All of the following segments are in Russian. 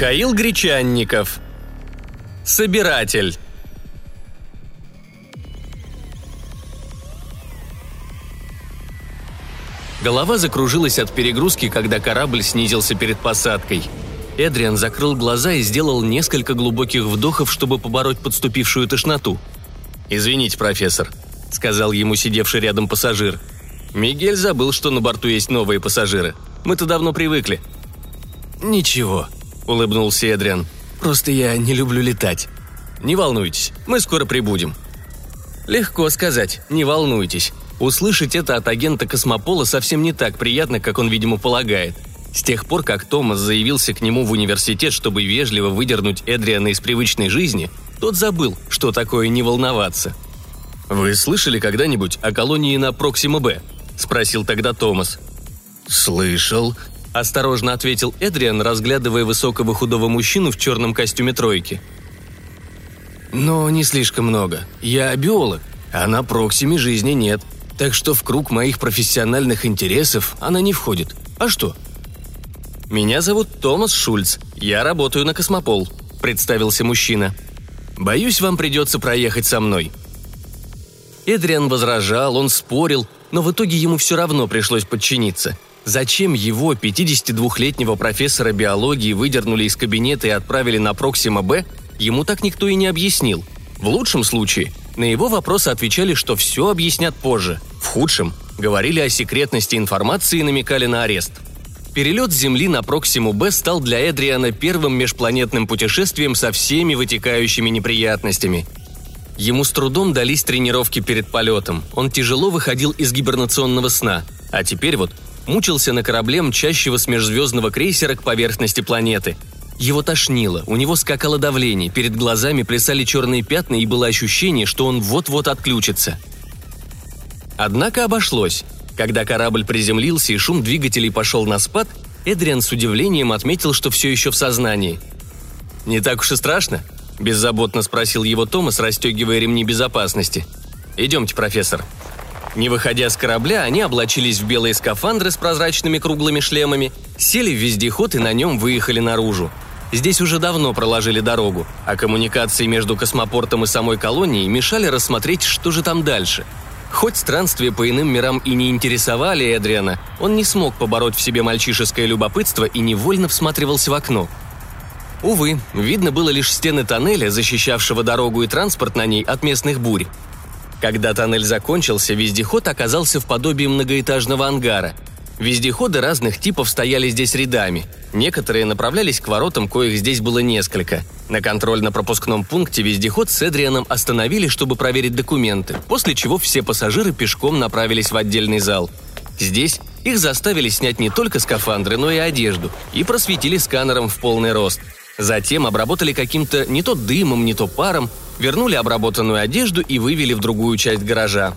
Михаил Гречанников. Собиратель Голова закружилась от перегрузки, когда корабль снизился перед посадкой. Эдриан закрыл глаза и сделал несколько глубоких вдохов, чтобы побороть подступившую тошноту. «Извините, профессор», — сказал ему сидевший рядом пассажир. «Мигель забыл, что на борту есть новые пассажиры. Мы-то давно привыкли». «Ничего», — улыбнулся Эдриан. «Просто я не люблю летать». «Не волнуйтесь, мы скоро прибудем». «Легко сказать, не волнуйтесь. Услышать это от агента Космопола совсем не так приятно, как он, видимо, полагает. С тех пор, как Томас заявился к нему в университет, чтобы вежливо выдернуть Эдриана из привычной жизни, тот забыл, что такое не волноваться. «Вы слышали когда-нибудь о колонии на Проксима-Б?» – спросил тогда Томас. «Слышал», – осторожно ответил Эдриан, разглядывая высокого худого мужчину в черном костюме тройки. «Но не слишком много. Я биолог, а на Проксиме жизни нет так что в круг моих профессиональных интересов она не входит. А что? «Меня зовут Томас Шульц. Я работаю на Космопол», – представился мужчина. «Боюсь, вам придется проехать со мной». Эдриан возражал, он спорил, но в итоге ему все равно пришлось подчиниться. Зачем его, 52-летнего профессора биологии, выдернули из кабинета и отправили на Проксима Б, ему так никто и не объяснил. В лучшем случае на его вопросы отвечали, что все объяснят позже. В худшем говорили о секретности информации и намекали на арест. Перелет с Земли на Проксиму Б стал для Эдриана первым межпланетным путешествием со всеми вытекающими неприятностями. Ему с трудом дались тренировки перед полетом. Он тяжело выходил из гибернационного сна. А теперь вот мучился на корабле мчащего с межзвездного крейсера к поверхности планеты – его тошнило, у него скакало давление, перед глазами плясали черные пятна и было ощущение, что он вот-вот отключится. Однако обошлось. Когда корабль приземлился и шум двигателей пошел на спад, Эдриан с удивлением отметил, что все еще в сознании. «Не так уж и страшно?» – беззаботно спросил его Томас, расстегивая ремни безопасности. «Идемте, профессор». Не выходя с корабля, они облачились в белые скафандры с прозрачными круглыми шлемами, сели в вездеход и на нем выехали наружу – Здесь уже давно проложили дорогу, а коммуникации между космопортом и самой колонией мешали рассмотреть, что же там дальше. Хоть странствия по иным мирам и не интересовали Эдриана, он не смог побороть в себе мальчишеское любопытство и невольно всматривался в окно. Увы, видно было лишь стены тоннеля, защищавшего дорогу и транспорт на ней от местных бурь. Когда тоннель закончился, вездеход оказался в подобии многоэтажного ангара – Вездеходы разных типов стояли здесь рядами. Некоторые направлялись к воротам, коих здесь было несколько. На контрольно-пропускном пункте вездеход с Эдрианом остановили, чтобы проверить документы, после чего все пассажиры пешком направились в отдельный зал. Здесь их заставили снять не только скафандры, но и одежду, и просветили сканером в полный рост. Затем обработали каким-то не то дымом, не то паром, вернули обработанную одежду и вывели в другую часть гаража.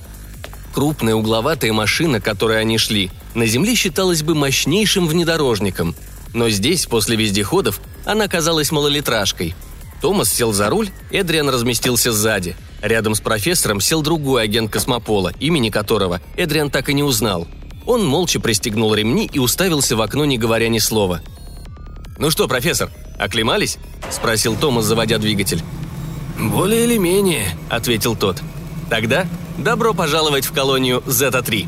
Крупная угловатая машина, которой они шли, на Земле считалась бы мощнейшим внедорожником. Но здесь, после вездеходов, она казалась малолитражкой. Томас сел за руль, Эдриан разместился сзади. Рядом с профессором сел другой агент космопола, имени которого Эдриан так и не узнал. Он молча пристегнул ремни и уставился в окно, не говоря ни слова. «Ну что, профессор, оклемались?» – спросил Томас, заводя двигатель. «Более или менее», – ответил тот. «Тогда Добро пожаловать в колонию Зета-3.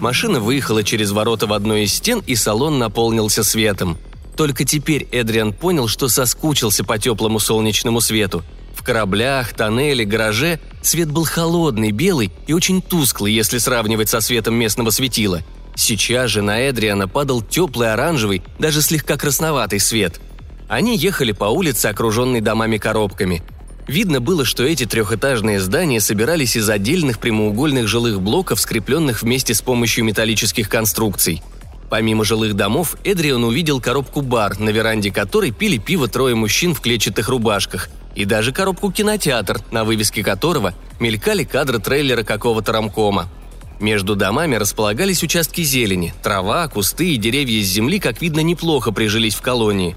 Машина выехала через ворота в одной из стен, и салон наполнился светом. Только теперь Эдриан понял, что соскучился по теплому солнечному свету. В кораблях, тоннеле, гараже свет был холодный, белый и очень тусклый, если сравнивать со светом местного светила. Сейчас же на Эдриана падал теплый оранжевый, даже слегка красноватый свет. Они ехали по улице, окруженной домами-коробками. Видно было, что эти трехэтажные здания собирались из отдельных прямоугольных жилых блоков, скрепленных вместе с помощью металлических конструкций. Помимо жилых домов, Эдриан увидел коробку-бар, на веранде которой пили пиво трое мужчин в клетчатых рубашках, и даже коробку-кинотеатр, на вывеске которого мелькали кадры трейлера какого-то рамкома. Между домами располагались участки зелени, трава, кусты и деревья из земли, как видно, неплохо прижились в колонии.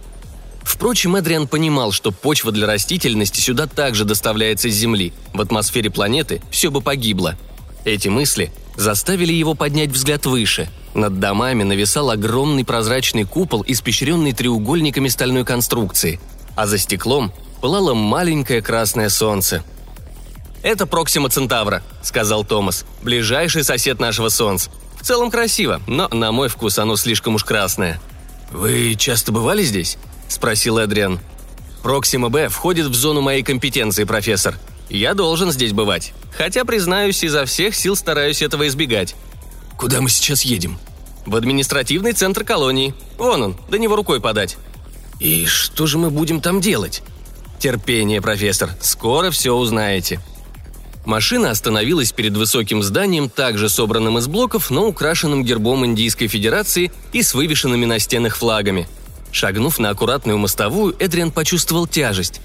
Впрочем, Эдриан понимал, что почва для растительности сюда также доставляется с Земли. В атмосфере планеты все бы погибло. Эти мысли заставили его поднять взгляд выше. Над домами нависал огромный прозрачный купол, испещренный треугольниками стальной конструкции, а за стеклом пылало маленькое красное солнце. «Это Проксима Центавра», — сказал Томас. «Ближайший сосед нашего Солнца. В целом красиво, но на мой вкус оно слишком уж красное». «Вы часто бывали здесь?» — спросил Эдриан. «Проксима Б входит в зону моей компетенции, профессор. Я должен здесь бывать. Хотя, признаюсь, изо всех сил стараюсь этого избегать». «Куда мы сейчас едем?» «В административный центр колонии. Вон он, до него рукой подать». «И что же мы будем там делать?» «Терпение, профессор. Скоро все узнаете», Машина остановилась перед высоким зданием, также собранным из блоков, но украшенным гербом Индийской Федерации и с вывешенными на стенах флагами. Шагнув на аккуратную мостовую, Эдриан почувствовал тяжесть.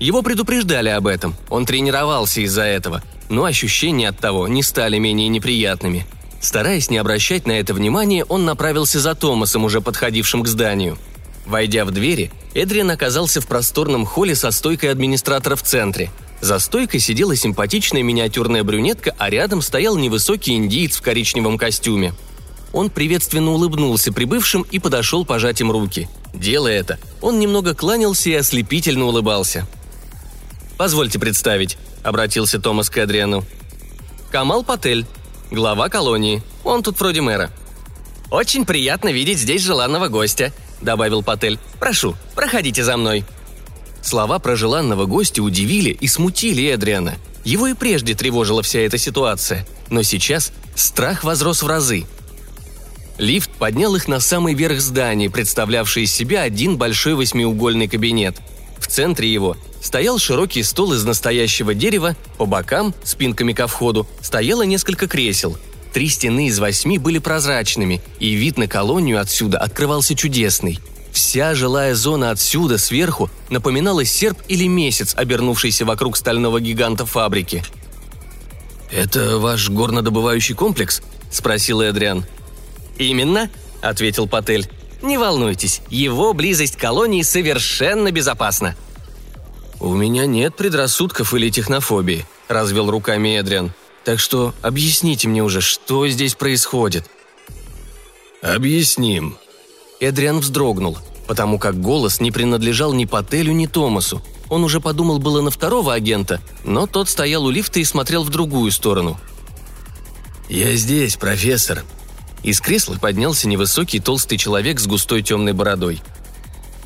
Его предупреждали об этом, он тренировался из-за этого, но ощущения от того не стали менее неприятными. Стараясь не обращать на это внимания, он направился за Томасом, уже подходившим к зданию. Войдя в двери, Эдриан оказался в просторном холле со стойкой администратора в центре – за стойкой сидела симпатичная миниатюрная брюнетка, а рядом стоял невысокий индиец в коричневом костюме. Он приветственно улыбнулся прибывшим и подошел пожать им руки. Делая это, он немного кланялся и ослепительно улыбался. «Позвольте представить», — обратился Томас к Адриану. «Камал Патель, глава колонии. Он тут вроде мэра». «Очень приятно видеть здесь желанного гостя», — добавил Патель. «Прошу, проходите за мной». Слова про желанного гостя удивили и смутили Эдриана. Его и прежде тревожила вся эта ситуация, но сейчас страх возрос в разы. Лифт поднял их на самый верх здания, представлявший из себя один большой восьмиугольный кабинет. В центре его стоял широкий стол из настоящего дерева, по бокам, спинками ко входу, стояло несколько кресел. Три стены из восьми были прозрачными, и вид на колонию отсюда открывался чудесный – Вся жилая зона отсюда, сверху, напоминала серп или месяц, обернувшийся вокруг стального гиганта фабрики. «Это ваш горнодобывающий комплекс?» – спросил Эдриан. «Именно», – ответил Патель. «Не волнуйтесь, его близость к колонии совершенно безопасна». «У меня нет предрассудков или технофобии», – развел руками Эдриан. «Так что объясните мне уже, что здесь происходит». «Объясним», Эдриан вздрогнул, потому как голос не принадлежал ни Пателю, ни Томасу. Он уже подумал было на второго агента, но тот стоял у лифта и смотрел в другую сторону. «Я здесь, профессор». Из кресла поднялся невысокий толстый человек с густой темной бородой.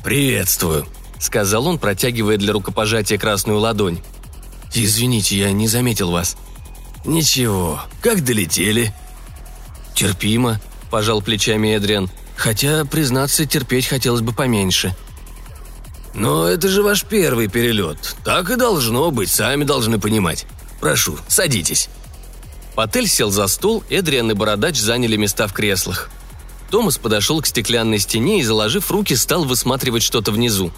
«Приветствую», — сказал он, протягивая для рукопожатия красную ладонь. «Извините, я не заметил вас». «Ничего, как долетели?» «Терпимо», – пожал плечами Эдриан. Хотя, признаться, терпеть хотелось бы поменьше. «Но это же ваш первый перелет. Так и должно быть, сами должны понимать. Прошу, садитесь». Патель сел за стол, Эдриан и Бородач заняли места в креслах. Томас подошел к стеклянной стене и, заложив руки, стал высматривать что-то внизу.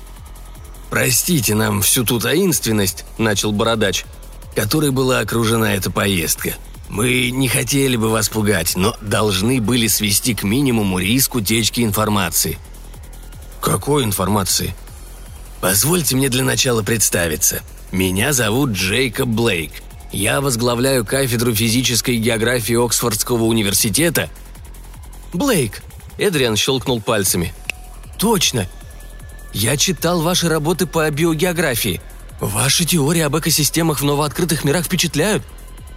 «Простите нам всю ту таинственность», – начал Бородач, – «которой была окружена эта поездка. Мы не хотели бы вас пугать, но должны были свести к минимуму риск утечки информации. Какой информации? Позвольте мне для начала представиться. Меня зовут Джейкоб Блейк. Я возглавляю кафедру физической географии Оксфордского университета. Блейк! Эдриан щелкнул пальцами. Точно! Я читал ваши работы по биогеографии. Ваши теории об экосистемах в новооткрытых мирах впечатляют.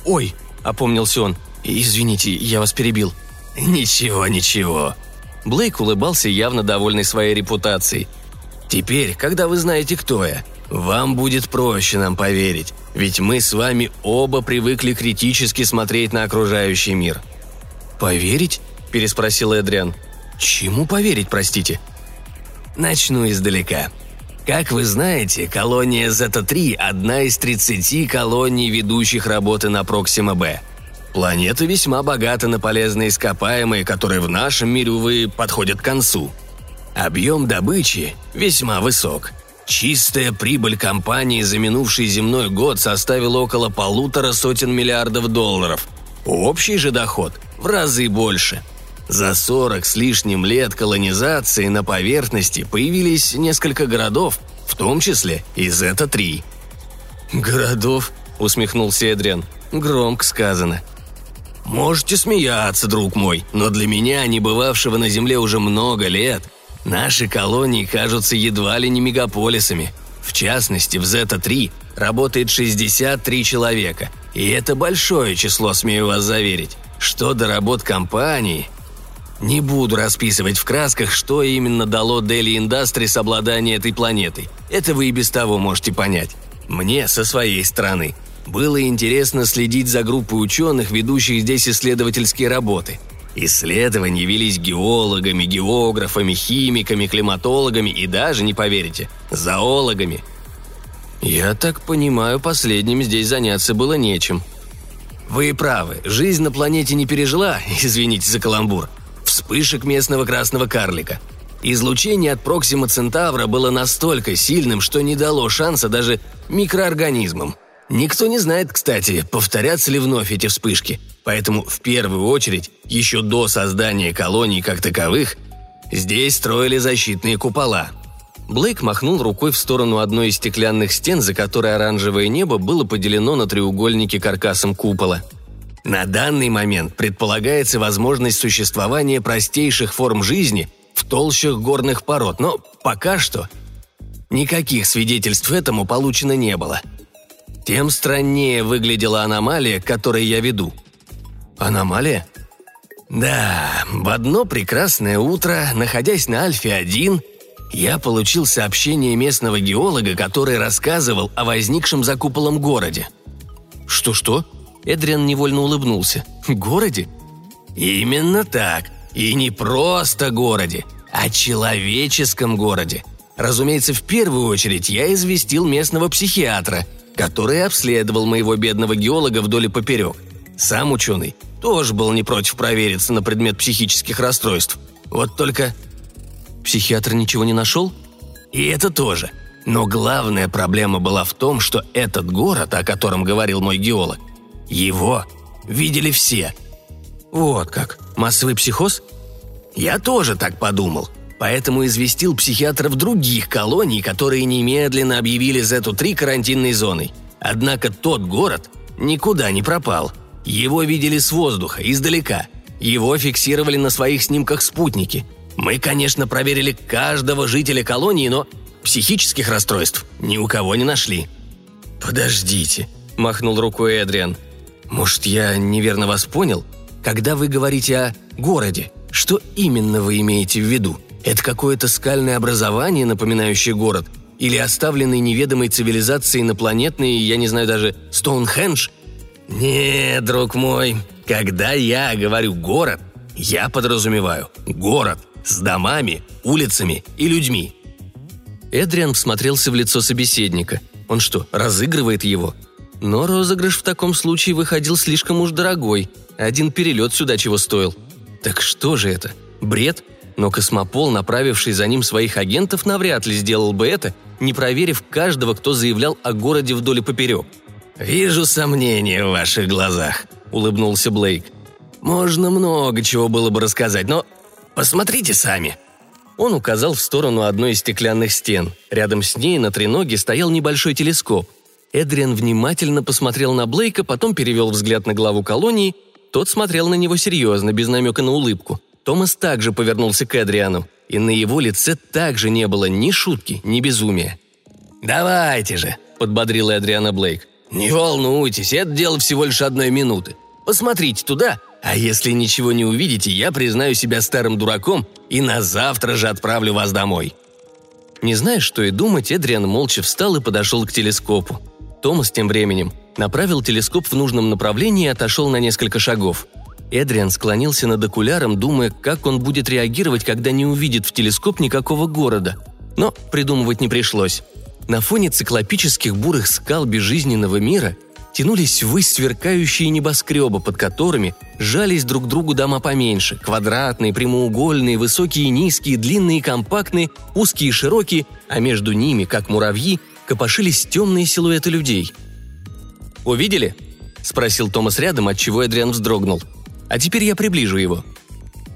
Ой, – опомнился он. «Извините, я вас перебил». «Ничего, ничего». Блейк улыбался, явно довольный своей репутацией. «Теперь, когда вы знаете, кто я, вам будет проще нам поверить, ведь мы с вами оба привыкли критически смотреть на окружающий мир». «Поверить?» – переспросил Эдриан. «Чему поверить, простите?» «Начну издалека», как вы знаете, колония Зета-3 – одна из 30 колоний, ведущих работы на Проксима-Б. Планета весьма богата на полезные ископаемые, которые в нашем мире, увы, подходят к концу. Объем добычи весьма высок. Чистая прибыль компании за минувший земной год составила около полутора сотен миллиардов долларов. Общий же доход в разы больше. За 40 с лишним лет колонизации на поверхности появились несколько городов, в том числе и Зета-3. «Городов?» – усмехнулся Эдриан. «Громко сказано». «Можете смеяться, друг мой, но для меня, не бывавшего на Земле уже много лет, наши колонии кажутся едва ли не мегаполисами. В частности, в Зета-3 работает 63 человека, и это большое число, смею вас заверить. Что до работ компании, не буду расписывать в красках, что именно дало Дели Industries обладание этой планетой. Это вы и без того можете понять. Мне, со своей стороны, было интересно следить за группой ученых, ведущих здесь исследовательские работы. Исследования велись геологами, географами, химиками, климатологами и даже, не поверите, зоологами. Я так понимаю, последним здесь заняться было нечем. Вы правы, жизнь на планете не пережила, извините за каламбур – вспышек местного красного карлика. Излучение от Проксима Центавра было настолько сильным, что не дало шанса даже микроорганизмам. Никто не знает, кстати, повторятся ли вновь эти вспышки, поэтому в первую очередь, еще до создания колоний как таковых, здесь строили защитные купола. Блейк махнул рукой в сторону одной из стеклянных стен, за которой оранжевое небо было поделено на треугольники каркасом купола – на данный момент предполагается возможность существования простейших форм жизни в толщах горных пород, но пока что никаких свидетельств этому получено не было. Тем страннее выглядела аномалия, к которой я веду. Аномалия? Да, в одно прекрасное утро, находясь на Альфе-1, я получил сообщение местного геолога, который рассказывал о возникшем за куполом городе. Что-что? Эдриан невольно улыбнулся. «Городе?» «Именно так. И не просто городе, а человеческом городе. Разумеется, в первую очередь я известил местного психиатра, который обследовал моего бедного геолога вдоль и поперек. Сам ученый тоже был не против провериться на предмет психических расстройств. Вот только... Психиатр ничего не нашел? И это тоже. Но главная проблема была в том, что этот город, о котором говорил мой геолог, его видели все. Вот как. Массовый психоз? Я тоже так подумал. Поэтому известил психиатров других колоний, которые немедленно объявили Зету-3 карантинной зоной. Однако тот город никуда не пропал. Его видели с воздуха, издалека. Его фиксировали на своих снимках спутники. Мы, конечно, проверили каждого жителя колонии, но психических расстройств ни у кого не нашли. «Подождите», – махнул рукой Эдриан. Может, я неверно вас понял? Когда вы говорите о городе, что именно вы имеете в виду? Это какое-то скальное образование, напоминающее город? Или оставленный неведомой цивилизацией инопланетный, я не знаю даже, Стоунхендж? Нет, друг мой, когда я говорю «город», я подразумеваю город с домами, улицами и людьми. Эдриан всмотрелся в лицо собеседника. Он что, разыгрывает его? Но розыгрыш в таком случае выходил слишком уж дорогой. Один перелет сюда чего стоил. Так что же это? Бред? Но космопол, направивший за ним своих агентов, навряд ли сделал бы это, не проверив каждого, кто заявлял о городе вдоль и поперек. «Вижу сомнения в ваших глазах», — улыбнулся Блейк. «Можно много чего было бы рассказать, но посмотрите сами». Он указал в сторону одной из стеклянных стен. Рядом с ней на треноге стоял небольшой телескоп — Эдриан внимательно посмотрел на Блейка, потом перевел взгляд на главу колонии. Тот смотрел на него серьезно, без намека на улыбку. Томас также повернулся к Эдриану, и на его лице также не было ни шутки, ни безумия. «Давайте же», — подбодрил Эдриана Блейк. «Не волнуйтесь, это дело всего лишь одной минуты. Посмотрите туда, а если ничего не увидите, я признаю себя старым дураком и на завтра же отправлю вас домой». Не зная, что и думать, Эдриан молча встал и подошел к телескопу. Томас тем временем направил телескоп в нужном направлении и отошел на несколько шагов. Эдриан склонился над окуляром, думая, как он будет реагировать, когда не увидит в телескоп никакого города. Но придумывать не пришлось. На фоне циклопических бурых скал безжизненного мира тянулись ввысь сверкающие небоскребы, под которыми жались друг другу дома поменьше, квадратные, прямоугольные, высокие низкие, длинные компактные, узкие широкие, а между ними, как муравьи, копошились темные силуэты людей. «Увидели?» – спросил Томас рядом, от чего Эдриан вздрогнул. «А теперь я приближу его».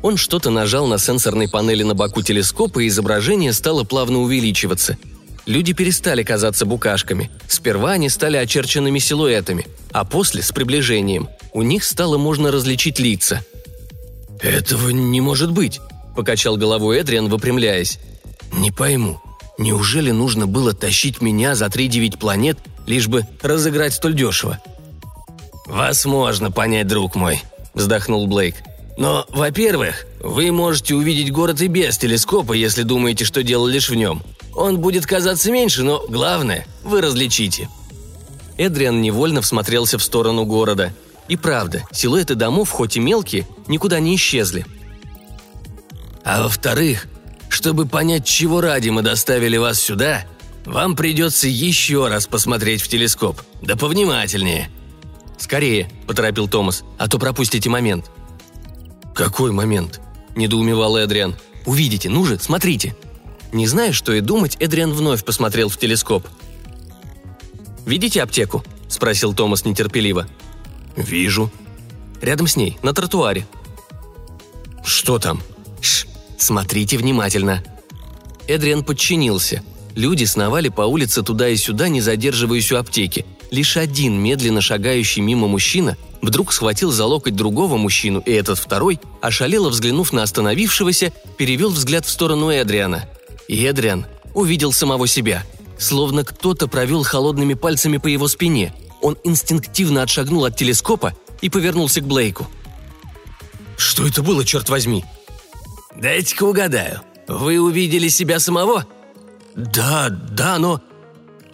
Он что-то нажал на сенсорной панели на боку телескопа, и изображение стало плавно увеличиваться. Люди перестали казаться букашками. Сперва они стали очерченными силуэтами, а после, с приближением, у них стало можно различить лица. «Этого не может быть», – покачал головой Эдриан, выпрямляясь. «Не пойму, неужели нужно было тащить меня за три девять планет, лишь бы разыграть столь дешево?» «Вас можно понять, друг мой», – вздохнул Блейк. «Но, во-первых, вы можете увидеть город и без телескопа, если думаете, что дело лишь в нем. Он будет казаться меньше, но главное, вы различите». Эдриан невольно всмотрелся в сторону города. И правда, силуэты домов, хоть и мелкие, никуда не исчезли. «А во-вторых, чтобы понять, чего ради мы доставили вас сюда, вам придется еще раз посмотреть в телескоп. Да повнимательнее». «Скорее», – поторопил Томас, – «а то пропустите момент». «Какой момент?» – недоумевал Эдриан. «Увидите, ну же, смотрите». Не зная, что и думать, Эдриан вновь посмотрел в телескоп. «Видите аптеку?» – спросил Томас нетерпеливо. «Вижу». «Рядом с ней, на тротуаре». «Что там?» «Шш, смотрите внимательно». Эдриан подчинился. Люди сновали по улице туда и сюда, не задерживаясь у аптеки. Лишь один медленно шагающий мимо мужчина вдруг схватил за локоть другого мужчину, и этот второй, ошалело взглянув на остановившегося, перевел взгляд в сторону Эдриана. И Эдриан увидел самого себя. Словно кто-то провел холодными пальцами по его спине. Он инстинктивно отшагнул от телескопа и повернулся к Блейку. «Что это было, черт возьми?» «Дайте-ка угадаю. Вы увидели себя самого?» «Да, да, но...»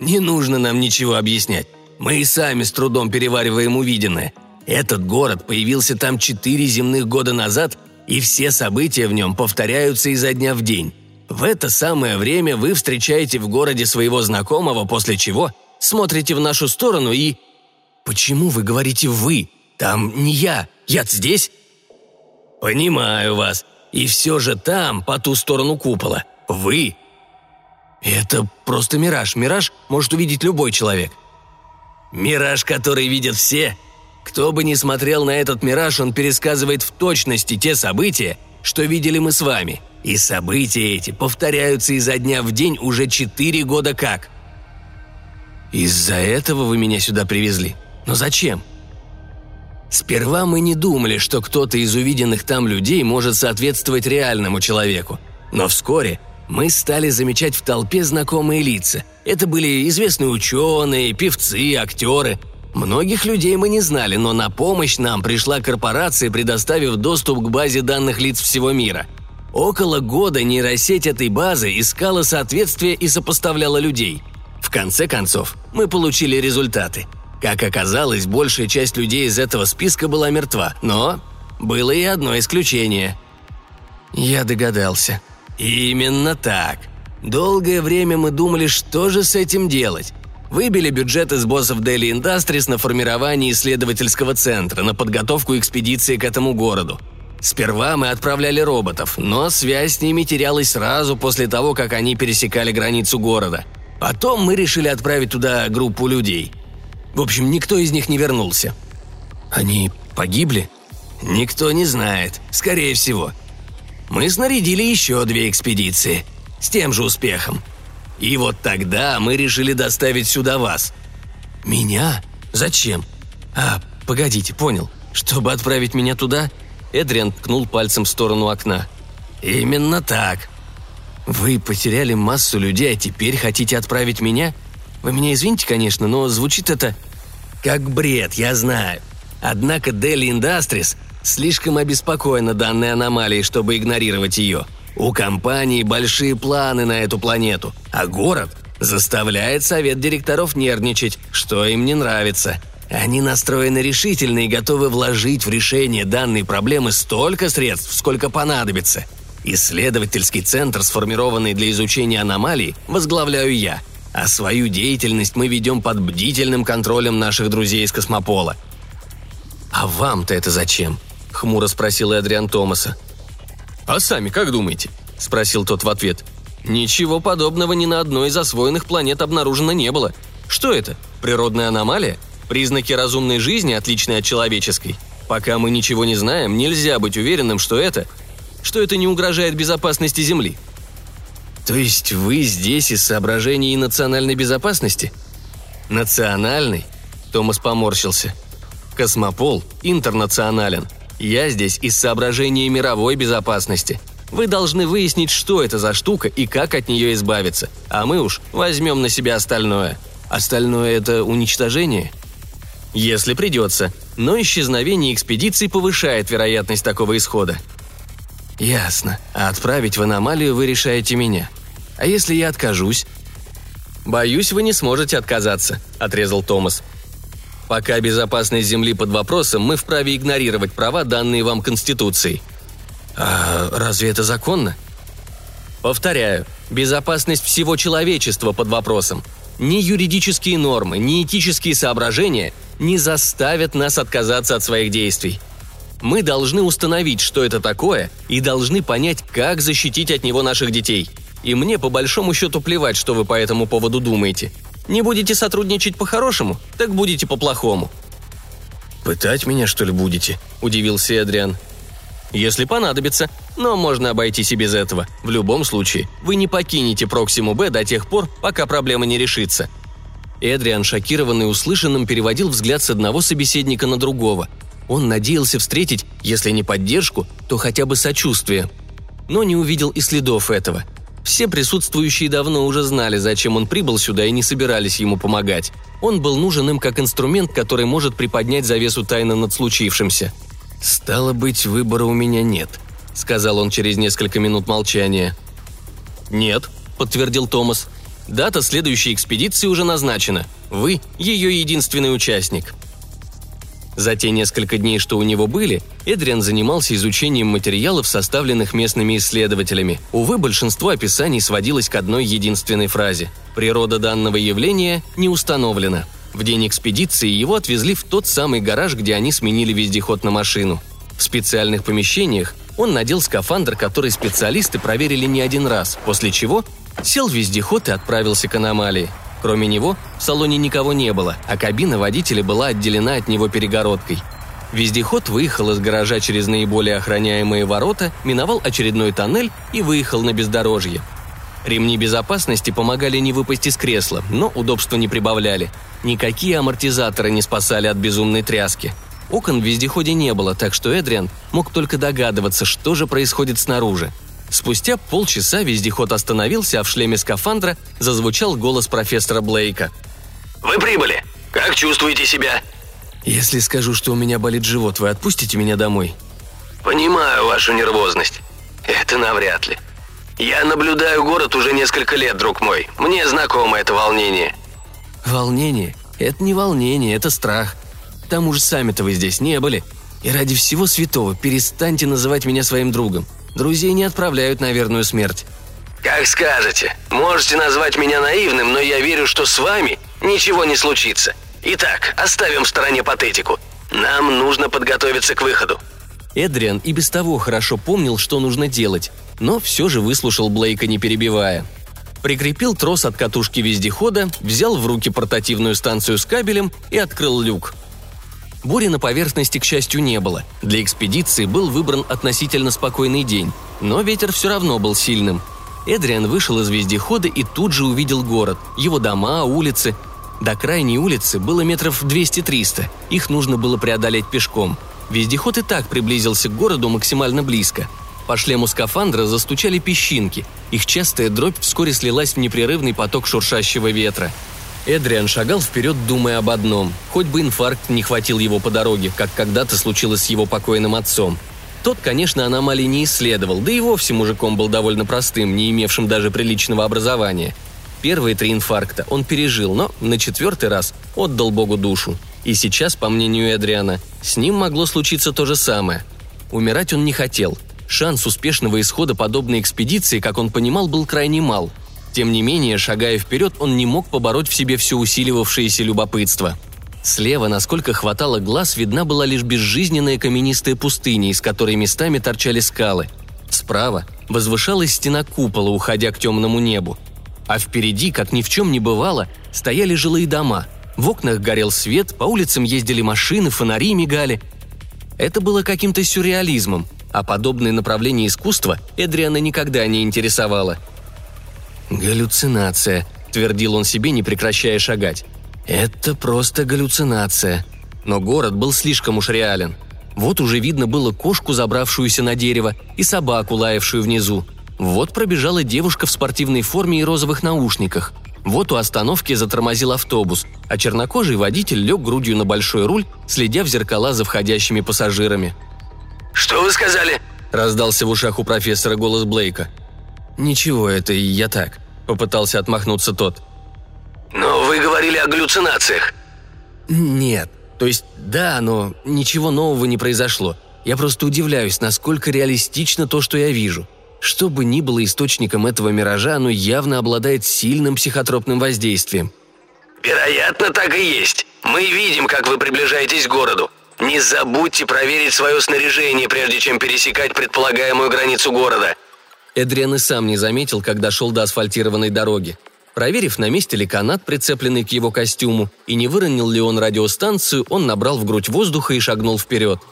«Не нужно нам ничего объяснять. Мы и сами с трудом перевариваем увиденное. Этот город появился там четыре земных года назад, и все события в нем повторяются изо дня в день. В это самое время вы встречаете в городе своего знакомого, после чего смотрите в нашу сторону и... Почему вы говорите «вы»? Там не я. я здесь. Понимаю вас. И все же там, по ту сторону купола, вы. Это просто мираж. Мираж может увидеть любой человек. Мираж, который видят все, кто бы ни смотрел на этот мираж, он пересказывает в точности те события, что видели мы с вами. И события эти повторяются изо дня в день уже четыре года как. Из-за этого вы меня сюда привезли. Но зачем? Сперва мы не думали, что кто-то из увиденных там людей может соответствовать реальному человеку. Но вскоре мы стали замечать в толпе знакомые лица. Это были известные ученые, певцы, актеры – Многих людей мы не знали, но на помощь нам пришла корпорация, предоставив доступ к базе данных лиц всего мира. Около года нейросеть этой базы искала соответствие и сопоставляла людей. В конце концов, мы получили результаты. Как оказалось, большая часть людей из этого списка была мертва, но было и одно исключение. Я догадался. Именно так. Долгое время мы думали, что же с этим делать. Выбили бюджет из боссов Daily Industries на формирование исследовательского центра, на подготовку экспедиции к этому городу. Сперва мы отправляли роботов, но связь с ними терялась сразу после того, как они пересекали границу города. Потом мы решили отправить туда группу людей. В общем, никто из них не вернулся. Они погибли? Никто не знает, скорее всего. Мы снарядили еще две экспедиции. С тем же успехом. И вот тогда мы решили доставить сюда вас». «Меня? Зачем?» «А, погодите, понял. Чтобы отправить меня туда?» Эдриан ткнул пальцем в сторону окна. «Именно так. Вы потеряли массу людей, а теперь хотите отправить меня? Вы меня извините, конечно, но звучит это как бред, я знаю. Однако Дели Industries слишком обеспокоена данной аномалией, чтобы игнорировать ее. У компании большие планы на эту планету, а город заставляет совет директоров нервничать, что им не нравится. Они настроены решительно и готовы вложить в решение данной проблемы столько средств, сколько понадобится. Исследовательский центр, сформированный для изучения аномалий, возглавляю я, а свою деятельность мы ведем под бдительным контролем наших друзей из Космопола. «А вам-то это зачем?» – хмуро спросил Эдриан Томаса. «А сами как думаете?» – спросил тот в ответ. «Ничего подобного ни на одной из освоенных планет обнаружено не было. Что это? Природная аномалия? Признаки разумной жизни отличные от человеческой. Пока мы ничего не знаем, нельзя быть уверенным, что это... что это не угрожает безопасности Земли. То есть вы здесь из соображений национальной безопасности? Национальный? Томас поморщился. Космопол интернационален. Я здесь из соображений мировой безопасности. Вы должны выяснить, что это за штука и как от нее избавиться, а мы уж возьмем на себя остальное. Остальное – это уничтожение? Если придется, но исчезновение экспедиции повышает вероятность такого исхода. Ясно. А отправить в аномалию вы решаете меня. А если я откажусь? Боюсь, вы не сможете отказаться, отрезал Томас. Пока безопасность Земли под вопросом, мы вправе игнорировать права, данные вам Конституцией. А разве это законно? Повторяю, безопасность всего человечества под вопросом. Ни юридические нормы, ни этические соображения не заставят нас отказаться от своих действий. Мы должны установить, что это такое, и должны понять, как защитить от него наших детей. И мне по большому счету плевать, что вы по этому поводу думаете. Не будете сотрудничать по-хорошему, так будете по-плохому». «Пытать меня, что ли, будете?» – удивился Эдриан. «Если понадобится, но можно обойтись и без этого. В любом случае, вы не покинете Проксиму Б до тех пор, пока проблема не решится». Эдриан, шокированный услышанным, переводил взгляд с одного собеседника на другого. Он надеялся встретить, если не поддержку, то хотя бы сочувствие. Но не увидел и следов этого. Все присутствующие давно уже знали, зачем он прибыл сюда и не собирались ему помогать. Он был нужен им как инструмент, который может приподнять завесу тайны над случившимся. «Стало быть, выбора у меня нет», — сказал он через несколько минут молчания. «Нет», — подтвердил Томас. «Дата следующей экспедиции уже назначена. Вы — ее единственный участник». За те несколько дней, что у него были, Эдриан занимался изучением материалов, составленных местными исследователями. Увы, большинство описаний сводилось к одной единственной фразе. Природа данного явления не установлена. В день экспедиции его отвезли в тот самый гараж, где они сменили вездеход на машину. В специальных помещениях он надел скафандр, который специалисты проверили не один раз, после чего сел в вездеход и отправился к аномалии. Кроме него, в салоне никого не было, а кабина водителя была отделена от него перегородкой. Вездеход выехал из гаража через наиболее охраняемые ворота, миновал очередной тоннель и выехал на бездорожье. Ремни безопасности помогали не выпасть из кресла, но удобства не прибавляли. Никакие амортизаторы не спасали от безумной тряски. Окон в вездеходе не было, так что Эдриан мог только догадываться, что же происходит снаружи. Спустя полчаса вездеход остановился, а в шлеме скафандра зазвучал голос профессора Блейка. «Вы прибыли. Как чувствуете себя?» «Если скажу, что у меня болит живот, вы отпустите меня домой?» «Понимаю вашу нервозность. Это навряд ли. Я наблюдаю город уже несколько лет, друг мой. Мне знакомо это волнение». «Волнение? Это не волнение, это страх. К тому же сами-то вы здесь не были. И ради всего святого перестаньте называть меня своим другом. Друзей не отправляют на верную смерть». «Как скажете. Можете назвать меня наивным, но я верю, что с вами ничего не случится. Итак, оставим в стороне патетику. Нам нужно подготовиться к выходу». Эдриан и без того хорошо помнил, что нужно делать, но все же выслушал Блейка, не перебивая. Прикрепил трос от катушки вездехода, взял в руки портативную станцию с кабелем и открыл люк. Бури на поверхности, к счастью, не было. Для экспедиции был выбран относительно спокойный день, но ветер все равно был сильным. Эдриан вышел из вездехода и тут же увидел город, его дома, улицы. До крайней улицы было метров 200-300, их нужно было преодолеть пешком. Вездеход и так приблизился к городу максимально близко. По шлему скафандра застучали песчинки, их частая дробь вскоре слилась в непрерывный поток шуршащего ветра – Эдриан шагал вперед, думая об одном. Хоть бы инфаркт не хватил его по дороге, как когда-то случилось с его покойным отцом. Тот, конечно, аномалий не исследовал, да и вовсе мужиком был довольно простым, не имевшим даже приличного образования. Первые три инфаркта он пережил, но на четвертый раз отдал Богу душу. И сейчас, по мнению Эдриана, с ним могло случиться то же самое. Умирать он не хотел. Шанс успешного исхода подобной экспедиции, как он понимал, был крайне мал – тем не менее, шагая вперед, он не мог побороть в себе все усиливавшееся любопытство. Слева, насколько хватало глаз, видна была лишь безжизненная каменистая пустыня, из которой местами торчали скалы. Справа возвышалась стена купола, уходя к темному небу. А впереди, как ни в чем не бывало, стояли жилые дома. В окнах горел свет, по улицам ездили машины, фонари мигали. Это было каким-то сюрреализмом, а подобное направление искусства Эдриана никогда не интересовало. «Галлюцинация», — твердил он себе, не прекращая шагать. «Это просто галлюцинация». Но город был слишком уж реален. Вот уже видно было кошку, забравшуюся на дерево, и собаку, лаявшую внизу. Вот пробежала девушка в спортивной форме и розовых наушниках. Вот у остановки затормозил автобус, а чернокожий водитель лег грудью на большой руль, следя в зеркала за входящими пассажирами. «Что вы сказали?» – раздался в ушах у профессора голос Блейка. «Ничего, это я так», – попытался отмахнуться тот. «Но вы говорили о галлюцинациях». «Нет, то есть да, но ничего нового не произошло. Я просто удивляюсь, насколько реалистично то, что я вижу. Что бы ни было источником этого миража, оно явно обладает сильным психотропным воздействием. «Вероятно, так и есть. Мы видим, как вы приближаетесь к городу. Не забудьте проверить свое снаряжение, прежде чем пересекать предполагаемую границу города». Эдриан и сам не заметил, когда шел до асфальтированной дороги. Проверив, на месте ли канат, прицепленный к его костюму, и не выронил ли он радиостанцию, он набрал в грудь воздуха и шагнул вперед –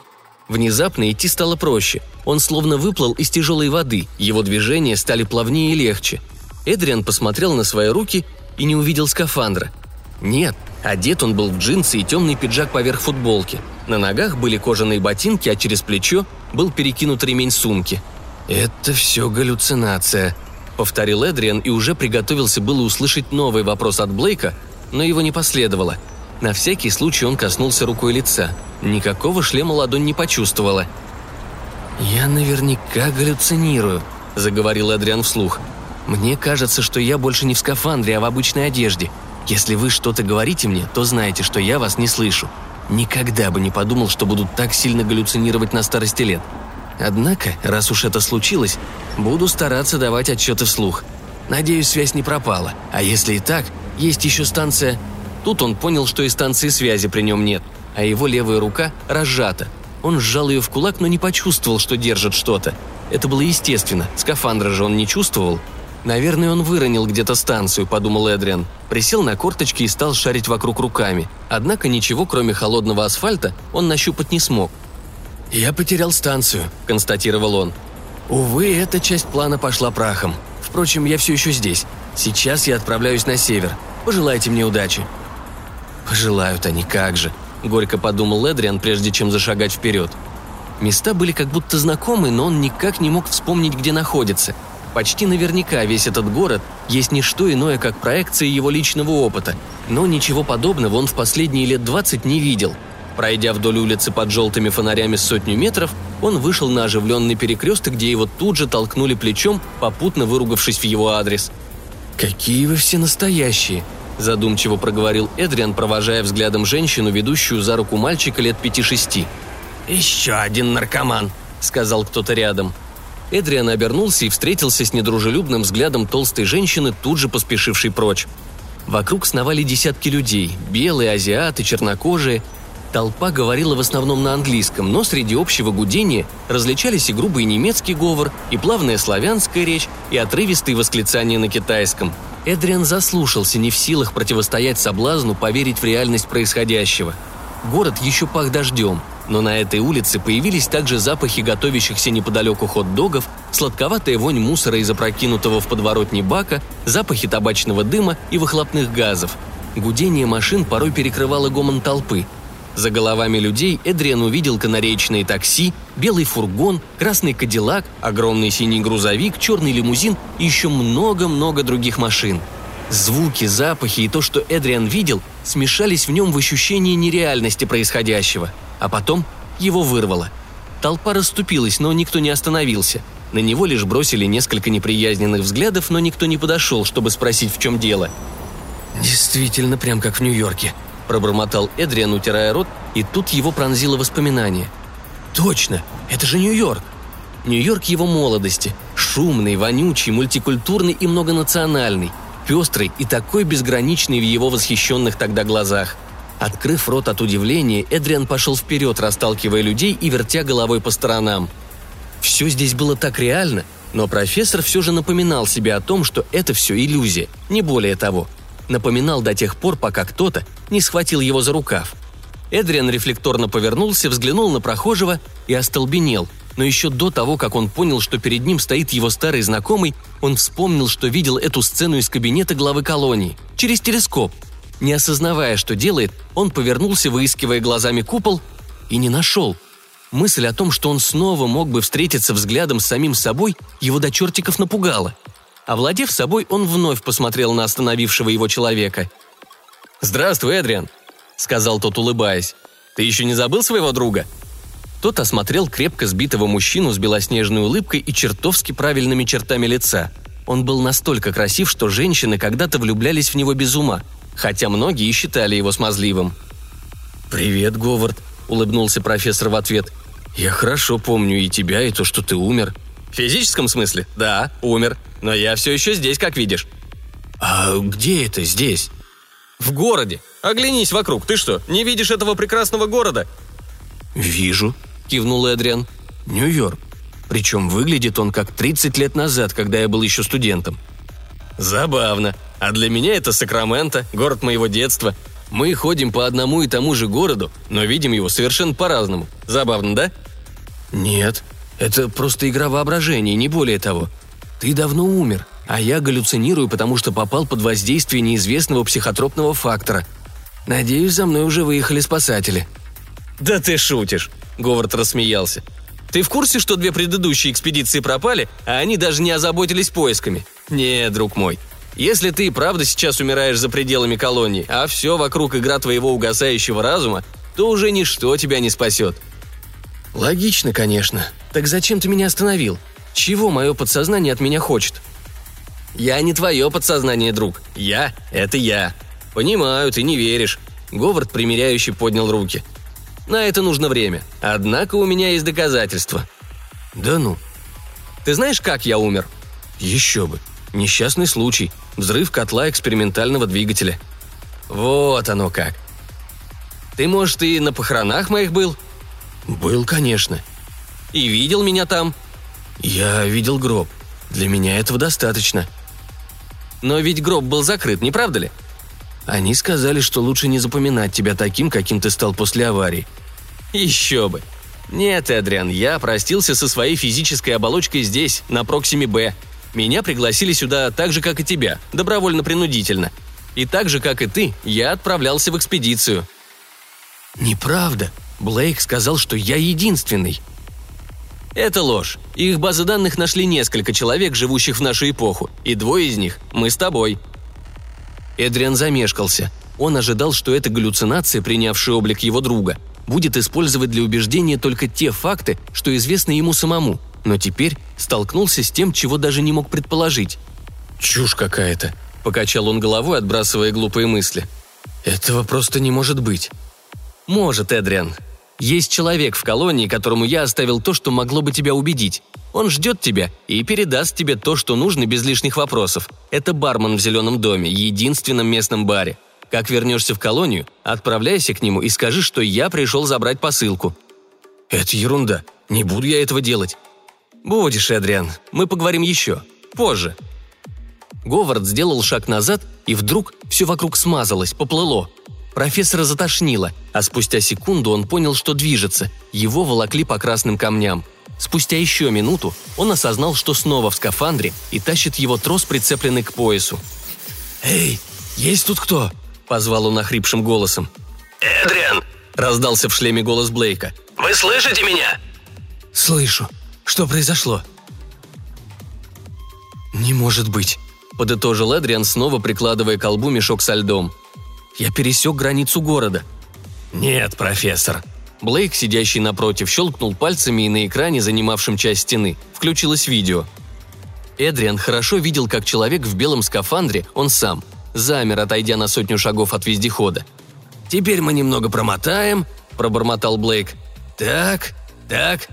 Внезапно идти стало проще. Он словно выплыл из тяжелой воды, его движения стали плавнее и легче. Эдриан посмотрел на свои руки и не увидел скафандра. Нет, одет он был в джинсы и темный пиджак поверх футболки. На ногах были кожаные ботинки, а через плечо был перекинут ремень сумки. «Это все галлюцинация», — повторил Эдриан и уже приготовился было услышать новый вопрос от Блейка, но его не последовало — на всякий случай он коснулся рукой лица. Никакого шлема ладонь не почувствовала. «Я наверняка галлюцинирую», — заговорил Адриан вслух. «Мне кажется, что я больше не в скафандре, а в обычной одежде. Если вы что-то говорите мне, то знаете, что я вас не слышу. Никогда бы не подумал, что буду так сильно галлюцинировать на старости лет. Однако, раз уж это случилось, буду стараться давать отчеты вслух. Надеюсь, связь не пропала. А если и так, есть еще станция Тут он понял, что и станции связи при нем нет, а его левая рука разжата. Он сжал ее в кулак, но не почувствовал, что держит что-то. Это было естественно, скафандра же он не чувствовал. «Наверное, он выронил где-то станцию», — подумал Эдриан. Присел на корточки и стал шарить вокруг руками. Однако ничего, кроме холодного асфальта, он нащупать не смог. «Я потерял станцию», — констатировал он. «Увы, эта часть плана пошла прахом. Впрочем, я все еще здесь. Сейчас я отправляюсь на север. Пожелайте мне удачи». «Желают они, как же», — горько подумал Эдриан, прежде чем зашагать вперед. Места были как будто знакомы, но он никак не мог вспомнить, где находится. Почти наверняка весь этот город есть не что иное, как проекция его личного опыта, но ничего подобного он в последние лет двадцать не видел. Пройдя вдоль улицы под желтыми фонарями сотню метров, он вышел на оживленный перекресток, где его тут же толкнули плечом, попутно выругавшись в его адрес. «Какие вы все настоящие!» задумчиво проговорил Эдриан, провожая взглядом женщину, ведущую за руку мальчика лет пяти-шести. «Еще один наркоман», — сказал кто-то рядом. Эдриан обернулся и встретился с недружелюбным взглядом толстой женщины, тут же поспешившей прочь. Вокруг сновали десятки людей – белые, азиаты, чернокожие. Толпа говорила в основном на английском, но среди общего гудения различались и грубый немецкий говор, и плавная славянская речь, и отрывистые восклицания на китайском – Эдриан заслушался, не в силах противостоять соблазну поверить в реальность происходящего. Город еще пах дождем, но на этой улице появились также запахи готовящихся неподалеку хот-догов, сладковатая вонь мусора из опрокинутого в подворотне бака, запахи табачного дыма и выхлопных газов. Гудение машин порой перекрывало гомон толпы – за головами людей Эдриан увидел канареечные такси, белый фургон, красный кадиллак, огромный синий грузовик, черный лимузин и еще много-много других машин. Звуки, запахи и то, что Эдриан видел, смешались в нем в ощущении нереальности происходящего. А потом его вырвало. Толпа расступилась, но никто не остановился. На него лишь бросили несколько неприязненных взглядов, но никто не подошел, чтобы спросить, в чем дело. «Действительно, прям как в Нью-Йорке», пробормотал Эдриан, утирая рот, и тут его пронзило воспоминание. «Точно! Это же Нью-Йорк!» Нью-Йорк его молодости. Шумный, вонючий, мультикультурный и многонациональный. Пестрый и такой безграничный в его восхищенных тогда глазах. Открыв рот от удивления, Эдриан пошел вперед, расталкивая людей и вертя головой по сторонам. Все здесь было так реально, но профессор все же напоминал себе о том, что это все иллюзия, не более того – напоминал до тех пор, пока кто-то не схватил его за рукав. Эдриан рефлекторно повернулся, взглянул на прохожего и остолбенел. Но еще до того, как он понял, что перед ним стоит его старый знакомый, он вспомнил, что видел эту сцену из кабинета главы колонии, через телескоп. Не осознавая, что делает, он повернулся, выискивая глазами купол, и не нашел. Мысль о том, что он снова мог бы встретиться взглядом с самим собой, его до чертиков напугала. Овладев собой, он вновь посмотрел на остановившего его человека. «Здравствуй, Эдриан», — сказал тот, улыбаясь. «Ты еще не забыл своего друга?» Тот осмотрел крепко сбитого мужчину с белоснежной улыбкой и чертовски правильными чертами лица. Он был настолько красив, что женщины когда-то влюблялись в него без ума, хотя многие и считали его смазливым. «Привет, Говард», — улыбнулся профессор в ответ. «Я хорошо помню и тебя, и то, что ты умер». «В физическом смысле? Да, умер. Но я все еще здесь, как видишь». «А где это здесь?» «В городе. Оглянись вокруг. Ты что, не видишь этого прекрасного города?» «Вижу», — кивнул Эдриан. «Нью-Йорк. Причем выглядит он как 30 лет назад, когда я был еще студентом». «Забавно. А для меня это Сакраменто, город моего детства. Мы ходим по одному и тому же городу, но видим его совершенно по-разному. Забавно, да?» «Нет, это просто игра воображения, не более того. Ты давно умер, а я галлюцинирую, потому что попал под воздействие неизвестного психотропного фактора. Надеюсь, за мной уже выехали спасатели». «Да ты шутишь», — Говард рассмеялся. «Ты в курсе, что две предыдущие экспедиции пропали, а они даже не озаботились поисками? Не, друг мой, если ты и правда сейчас умираешь за пределами колонии, а все вокруг игра твоего угасающего разума, то уже ничто тебя не спасет». «Логично, конечно. Так зачем ты меня остановил? Чего мое подсознание от меня хочет?» «Я не твое подсознание, друг. Я — это я. Понимаю, ты не веришь». Говард примиряющий поднял руки. «На это нужно время. Однако у меня есть доказательства». «Да ну». «Ты знаешь, как я умер?» «Еще бы. Несчастный случай. Взрыв котла экспериментального двигателя». «Вот оно как. Ты, может, и на похоронах моих был?» «Был, конечно». «И видел меня там?» «Я видел гроб. Для меня этого достаточно». «Но ведь гроб был закрыт, не правда ли?» «Они сказали, что лучше не запоминать тебя таким, каким ты стал после аварии». «Еще бы. Нет, Эдриан, я простился со своей физической оболочкой здесь, на Проксиме Б. Меня пригласили сюда так же, как и тебя, добровольно-принудительно. И так же, как и ты, я отправлялся в экспедицию». «Неправда. Блейк сказал, что я единственный». Это ложь. Их базы данных нашли несколько человек, живущих в нашу эпоху, и двое из них – мы с тобой. Эдриан замешкался. Он ожидал, что эта галлюцинация, принявшая облик его друга, будет использовать для убеждения только те факты, что известны ему самому, но теперь столкнулся с тем, чего даже не мог предположить. «Чушь какая-то», – покачал он головой, отбрасывая глупые мысли. «Этого просто не может быть». «Может, Эдриан. Есть человек в колонии, которому я оставил то, что могло бы тебя убедить. Он ждет тебя и передаст тебе то, что нужно без лишних вопросов. Это бармен в зеленом доме, единственном местном баре. Как вернешься в колонию, отправляйся к нему и скажи, что я пришел забрать посылку». «Это ерунда. Не буду я этого делать». «Будешь, Эдриан. Мы поговорим еще. Позже». Говард сделал шаг назад, и вдруг все вокруг смазалось, поплыло – Профессора затошнило, а спустя секунду он понял, что движется. Его волокли по красным камням. Спустя еще минуту он осознал, что снова в скафандре и тащит его трос, прицепленный к поясу. «Эй, есть тут кто?» – позвал он охрипшим голосом. «Эдриан!» – раздался в шлеме голос Блейка. «Вы слышите меня?» «Слышу. Что произошло?» «Не может быть», – подытожил Эдриан, снова прикладывая к колбу мешок со льдом. Я пересек границу города». «Нет, профессор». Блейк, сидящий напротив, щелкнул пальцами, и на экране, занимавшем часть стены, включилось видео. Эдриан хорошо видел, как человек в белом скафандре, он сам, замер, отойдя на сотню шагов от вездехода. «Теперь мы немного промотаем», – пробормотал Блейк. «Так, так.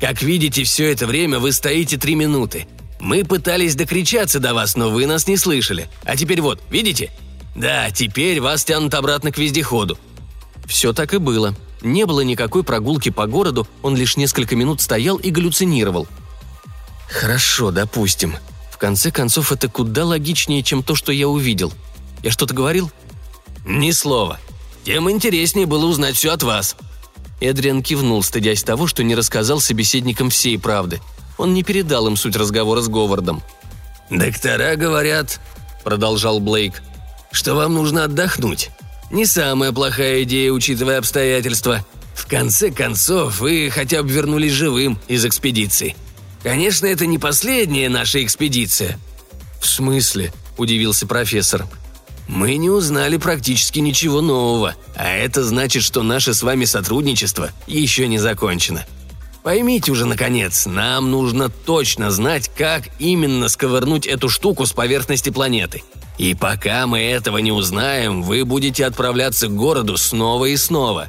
Как видите, все это время вы стоите три минуты. Мы пытались докричаться до вас, но вы нас не слышали. А теперь вот, видите? Да, теперь вас тянут обратно к вездеходу. Все так и было. Не было никакой прогулки по городу, он лишь несколько минут стоял и галлюцинировал. Хорошо, допустим. В конце концов, это куда логичнее, чем то, что я увидел. Я что-то говорил?» «Ни слова. Тем интереснее было узнать все от вас». Эдриан кивнул, стыдясь того, что не рассказал собеседникам всей правды. Он не передал им суть разговора с Говардом. «Доктора говорят», — продолжал Блейк, — «что вам нужно отдохнуть. Не самая плохая идея, учитывая обстоятельства. В конце концов, вы хотя бы вернулись живым из экспедиции. Конечно, это не последняя наша экспедиция». «В смысле?» – удивился профессор. «Мы не узнали практически ничего нового, а это значит, что наше с вами сотрудничество еще не закончено. Поймите уже, наконец, нам нужно точно знать, как именно сковырнуть эту штуку с поверхности планеты. И пока мы этого не узнаем, вы будете отправляться к городу снова и снова».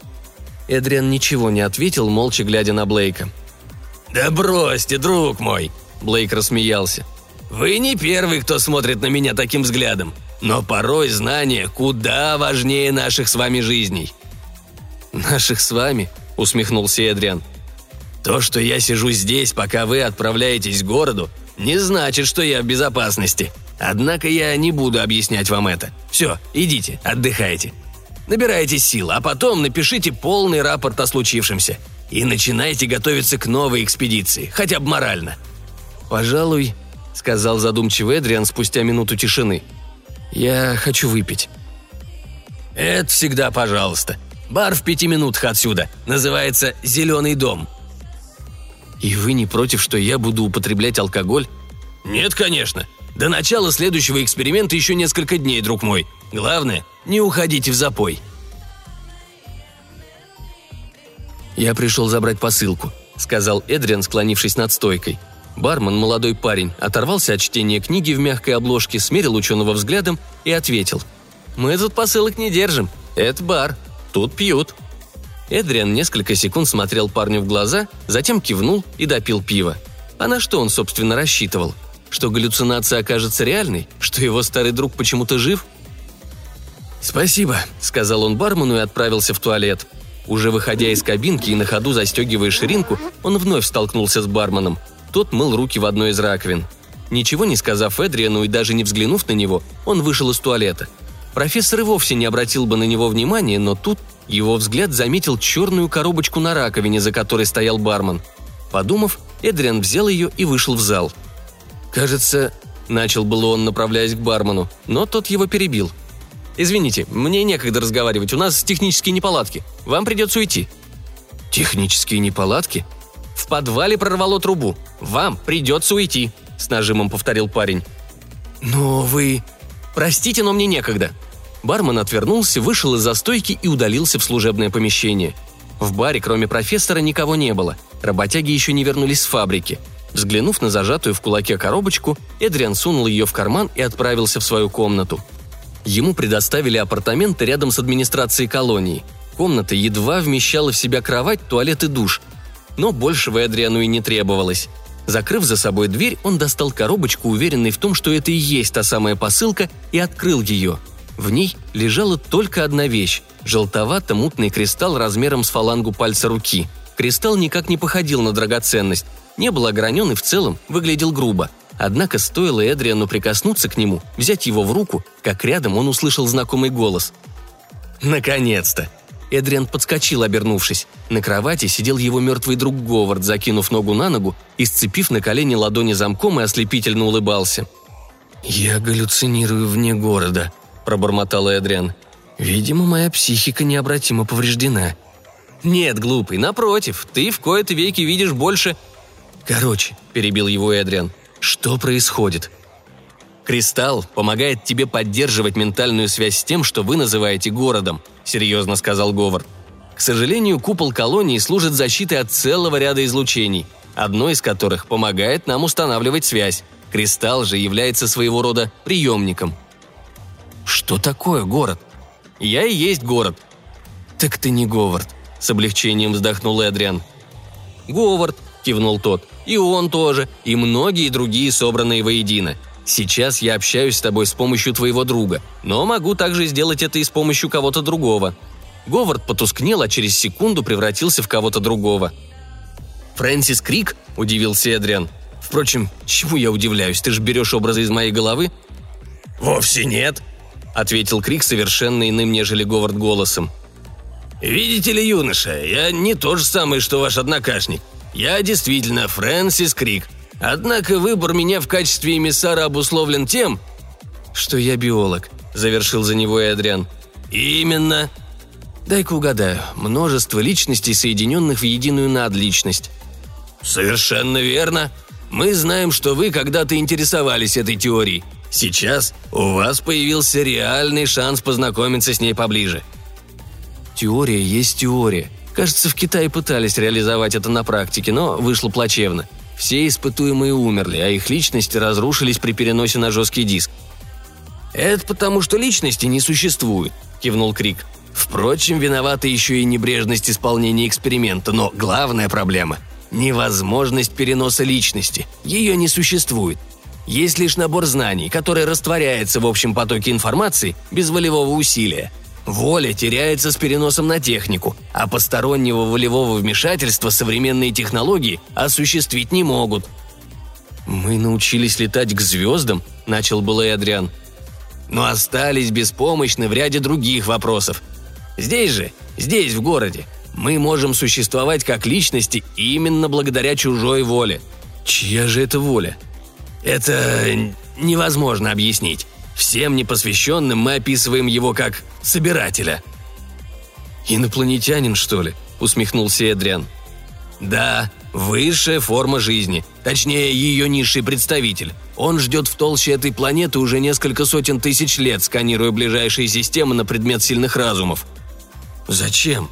Эдриан ничего не ответил, молча глядя на Блейка. «Да бросьте, друг мой!» Блейк рассмеялся. «Вы не первый, кто смотрит на меня таким взглядом, но порой знания куда важнее наших с вами жизней». «Наших с вами?» – усмехнулся Эдриан. «То, что я сижу здесь, пока вы отправляетесь к городу, не значит, что я в безопасности. Однако я не буду объяснять вам это. Все, идите, отдыхайте. Набирайте сил, а потом напишите полный рапорт о случившемся. И начинайте готовиться к новой экспедиции, хотя бы морально». «Пожалуй», — сказал задумчивый Эдриан спустя минуту тишины. «Я хочу выпить». «Это всегда пожалуйста. Бар в пяти минутах отсюда. Называется «Зеленый дом». «И вы не против, что я буду употреблять алкоголь?» «Нет, конечно. До начала следующего эксперимента еще несколько дней, друг мой. Главное, не уходите в запой». «Я пришел забрать посылку», — сказал Эдриан, склонившись над стойкой. Бармен, молодой парень, оторвался от чтения книги в мягкой обложке, смерил ученого взглядом и ответил. «Мы тут посылок не держим. Это бар. Тут пьют». Эдриан несколько секунд смотрел парню в глаза, затем кивнул и допил пиво. А на что он, собственно, рассчитывал? Что галлюцинация окажется реальной? Что его старый друг почему-то жив? «Спасибо», — сказал он бармену и отправился в туалет. Уже выходя из кабинки и на ходу застегивая ширинку, он вновь столкнулся с барменом. Тот мыл руки в одной из раковин. Ничего не сказав Эдриану и даже не взглянув на него, он вышел из туалета. Профессор и вовсе не обратил бы на него внимания, но тут его взгляд заметил черную коробочку на раковине, за которой стоял бармен. Подумав, Эдриан взял ее и вышел в зал. «Кажется...» – начал было он, направляясь к бармену, но тот его перебил. «Извините, мне некогда разговаривать, у нас технические неполадки. Вам придется уйти». «Технические неполадки?» «В подвале прорвало трубу. Вам придется уйти», – с нажимом повторил парень. «Но вы...» «Простите, но мне некогда». Бармен отвернулся, вышел из застойки и удалился в служебное помещение. В баре, кроме профессора, никого не было. Работяги еще не вернулись с фабрики. Взглянув на зажатую в кулаке коробочку, Эдриан сунул ее в карман и отправился в свою комнату. Ему предоставили апартаменты рядом с администрацией колонии. Комната едва вмещала в себя кровать, туалет и душ. Но большего Эдриану и не требовалось. Закрыв за собой дверь, он достал коробочку, уверенный в том, что это и есть та самая посылка, и открыл ее. В ней лежала только одна вещь – желтовато-мутный кристалл размером с фалангу пальца руки. Кристалл никак не походил на драгоценность, не был огранен и в целом выглядел грубо – Однако стоило Эдриану прикоснуться к нему, взять его в руку, как рядом он услышал знакомый голос. «Наконец-то!» Эдриан подскочил, обернувшись. На кровати сидел его мертвый друг Говард, закинув ногу на ногу и сцепив на колени ладони замком и ослепительно улыбался. «Я галлюцинирую вне города», – пробормотал Эдриан. «Видимо, моя психика необратимо повреждена». «Нет, глупый, напротив, ты в кои-то веки видишь больше...» «Короче», – перебил его Эдриан, что происходит? Кристалл помогает тебе поддерживать ментальную связь с тем, что вы называете городом, серьезно сказал Говард. К сожалению, купол колонии служит защитой от целого ряда излучений, одно из которых помогает нам устанавливать связь. Кристалл же является своего рода приемником. Что такое город? Я и есть город. Так ты не Говард, с облегчением вздохнул Эдриан. Говард, кивнул тот. И он тоже, и многие другие, собранные воедино. Сейчас я общаюсь с тобой с помощью твоего друга, но могу также сделать это и с помощью кого-то другого». Говард потускнел, а через секунду превратился в кого-то другого. «Фрэнсис Крик?» – удивился Эдриан. «Впрочем, чему я удивляюсь? Ты же берешь образы из моей головы?» «Вовсе нет». – ответил Крик совершенно иным, нежели Говард голосом. «Видите ли, юноша, я не то же самое, что ваш однокашник. Я действительно Фрэнсис Крик. Однако выбор меня в качестве эмиссара обусловлен тем, что я биолог», – завершил за него Эдриан. «Именно». «Дай-ка угадаю. Множество личностей, соединенных в единую надличность». «Совершенно верно. Мы знаем, что вы когда-то интересовались этой теорией. Сейчас у вас появился реальный шанс познакомиться с ней поближе. Теория есть теория. Кажется, в Китае пытались реализовать это на практике, но вышло плачевно. Все испытуемые умерли, а их личности разрушились при переносе на жесткий диск. «Это потому, что личности не существует», – кивнул Крик. «Впрочем, виновата еще и небрежность исполнения эксперимента, но главная проблема – невозможность переноса личности. Ее не существует. Есть лишь набор знаний, который растворяется в общем потоке информации без волевого усилия. Воля теряется с переносом на технику, а постороннего волевого вмешательства современные технологии осуществить не могут. «Мы научились летать к звездам», – начал было Адриан. «Но остались беспомощны в ряде других вопросов. Здесь же, здесь, в городе, мы можем существовать как личности именно благодаря чужой воле». «Чья же это воля?» Это невозможно объяснить. Всем непосвященным мы описываем его как собирателя. «Инопланетянин, что ли?» – усмехнулся Эдриан. «Да, высшая форма жизни, точнее, ее низший представитель. Он ждет в толще этой планеты уже несколько сотен тысяч лет, сканируя ближайшие системы на предмет сильных разумов. Зачем?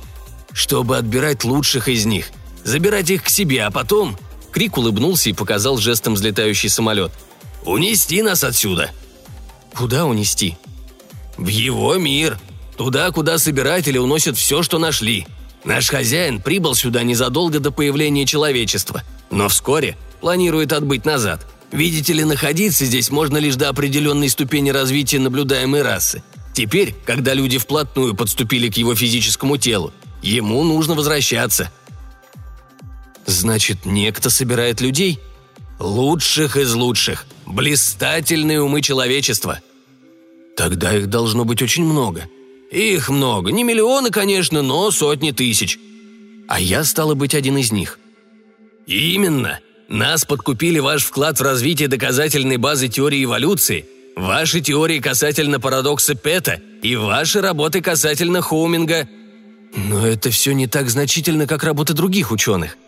Чтобы отбирать лучших из них, забирать их к себе, а потом Крик улыбнулся и показал жестом взлетающий самолет. «Унести нас отсюда!» «Куда унести?» «В его мир. Туда, куда собиратели уносят все, что нашли. Наш хозяин прибыл сюда незадолго до появления человечества, но вскоре планирует отбыть назад. Видите ли, находиться здесь можно лишь до определенной ступени развития наблюдаемой расы. Теперь, когда люди вплотную подступили к его физическому телу, ему нужно возвращаться – Значит, некто собирает людей? Лучших из лучших. Блистательные умы человечества. Тогда их должно быть очень много. Их много. Не миллионы, конечно, но сотни тысяч. А я, стало быть, один из них. Именно. Нас подкупили ваш вклад в развитие доказательной базы теории эволюции, ваши теории касательно парадокса Пета и ваши работы касательно Хоуминга. Но это все не так значительно, как работа других ученых –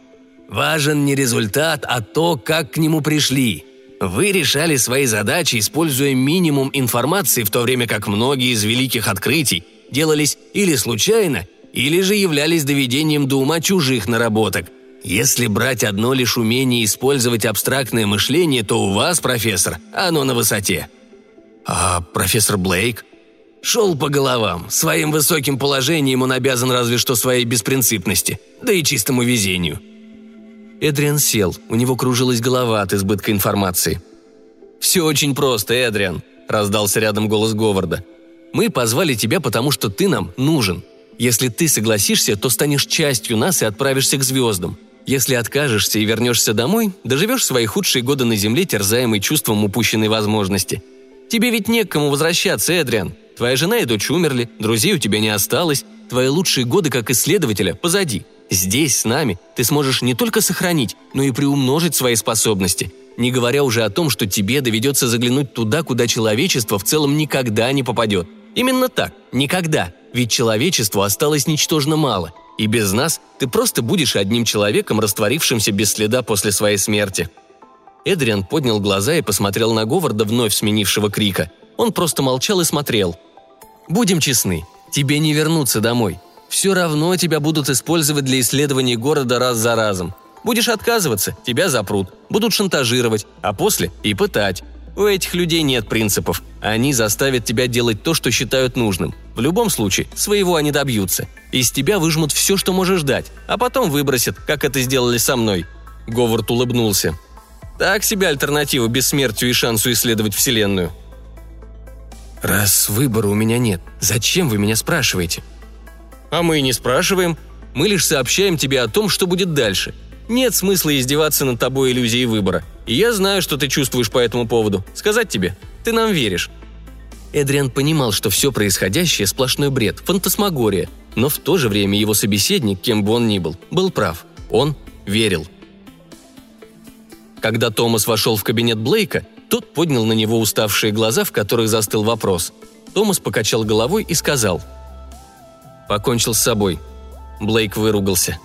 Важен не результат, а то, как к нему пришли. Вы решали свои задачи, используя минимум информации, в то время как многие из великих открытий делались или случайно, или же являлись доведением до ума чужих наработок. Если брать одно лишь умение использовать абстрактное мышление, то у вас, профессор, оно на высоте. А профессор Блейк? Шел по головам. Своим высоким положением он обязан разве что своей беспринципности, да и чистому везению – Эдриан сел, у него кружилась голова от избытка информации. «Все очень просто, Эдриан», – раздался рядом голос Говарда. «Мы позвали тебя, потому что ты нам нужен. Если ты согласишься, то станешь частью нас и отправишься к звездам. Если откажешься и вернешься домой, доживешь свои худшие годы на Земле, терзаемый чувством упущенной возможности. Тебе ведь не к кому возвращаться, Эдриан. Твоя жена и дочь умерли, друзей у тебя не осталось, твои лучшие годы как исследователя позади. Здесь, с нами, ты сможешь не только сохранить, но и приумножить свои способности, не говоря уже о том, что тебе доведется заглянуть туда, куда человечество в целом никогда не попадет. Именно так, никогда, ведь человечеству осталось ничтожно мало, и без нас ты просто будешь одним человеком, растворившимся без следа после своей смерти». Эдриан поднял глаза и посмотрел на Говарда, вновь сменившего крика. Он просто молчал и смотрел. «Будем честны, тебе не вернуться домой все равно тебя будут использовать для исследований города раз за разом. Будешь отказываться, тебя запрут, будут шантажировать, а после и пытать. У этих людей нет принципов. Они заставят тебя делать то, что считают нужным. В любом случае, своего они добьются. Из тебя выжмут все, что можешь дать, а потом выбросят, как это сделали со мной». Говард улыбнулся. «Так себе альтернатива бессмертию и шансу исследовать Вселенную». «Раз выбора у меня нет, зачем вы меня спрашиваете?» А мы и не спрашиваем. Мы лишь сообщаем тебе о том, что будет дальше. Нет смысла издеваться над тобой иллюзией выбора. И я знаю, что ты чувствуешь по этому поводу. Сказать тебе, ты нам веришь». Эдриан понимал, что все происходящее – сплошной бред, фантасмагория, но в то же время его собеседник, кем бы он ни был, был прав. Он верил. Когда Томас вошел в кабинет Блейка, тот поднял на него уставшие глаза, в которых застыл вопрос. Томас покачал головой и сказал. «Покончил с собой». Блейк выругался.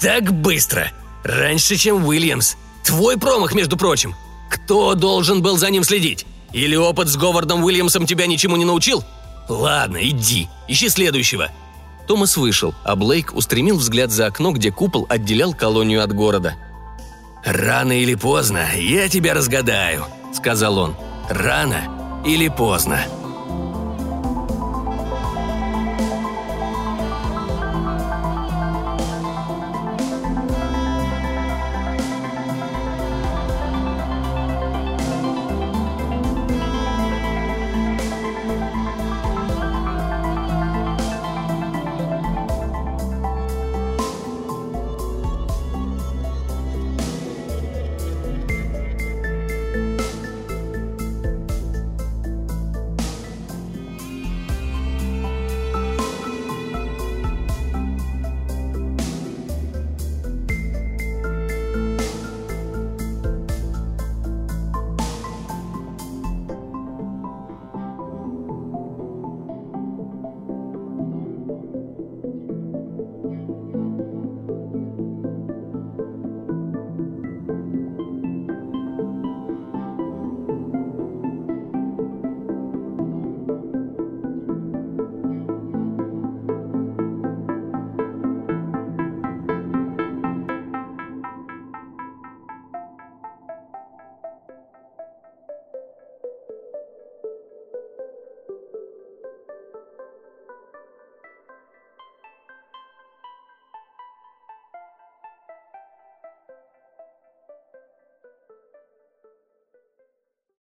«Так быстро! Раньше, чем Уильямс! Твой промах, между прочим! Кто должен был за ним следить? Или опыт с Говардом Уильямсом тебя ничему не научил? Ладно, иди, ищи следующего». Томас вышел, а Блейк устремил взгляд за окно, где купол отделял колонию от города. «Рано или поздно я тебя разгадаю», — сказал он. «Рано или поздно».